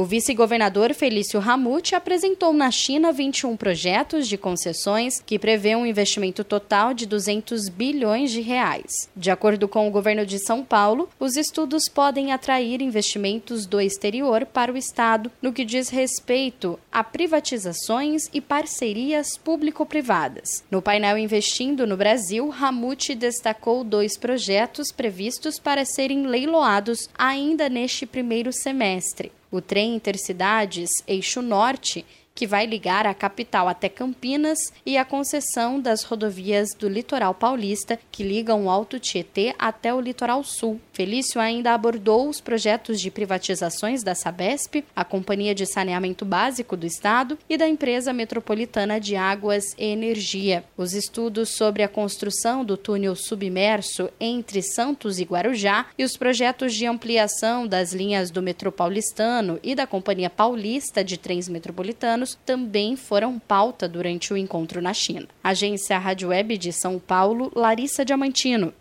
O vice-governador Felício Ramute apresentou na China 21 projetos de concessões que prevê um investimento total de 200 bilhões de reais. De acordo com o governo de São Paulo, os estudos podem atrair investimentos do exterior para o estado no que diz respeito a privatizações e parcerias público-privadas. No painel Investindo no Brasil, Ramute destacou dois projetos previstos para serem leiloados ainda neste primeiro semestre. O trem Intercidades Eixo Norte que vai ligar a capital até Campinas, e a concessão das rodovias do litoral paulista, que ligam o Alto Tietê até o litoral sul. Felício ainda abordou os projetos de privatizações da Sabesp, a Companhia de Saneamento Básico do Estado, e da Empresa Metropolitana de Águas e Energia. Os estudos sobre a construção do túnel submerso entre Santos e Guarujá e os projetos de ampliação das linhas do metrô paulistano e da Companhia Paulista de Trens Metropolitanos também foram pauta durante o encontro na China. Agência Rádio Web de São Paulo, Larissa Diamantino.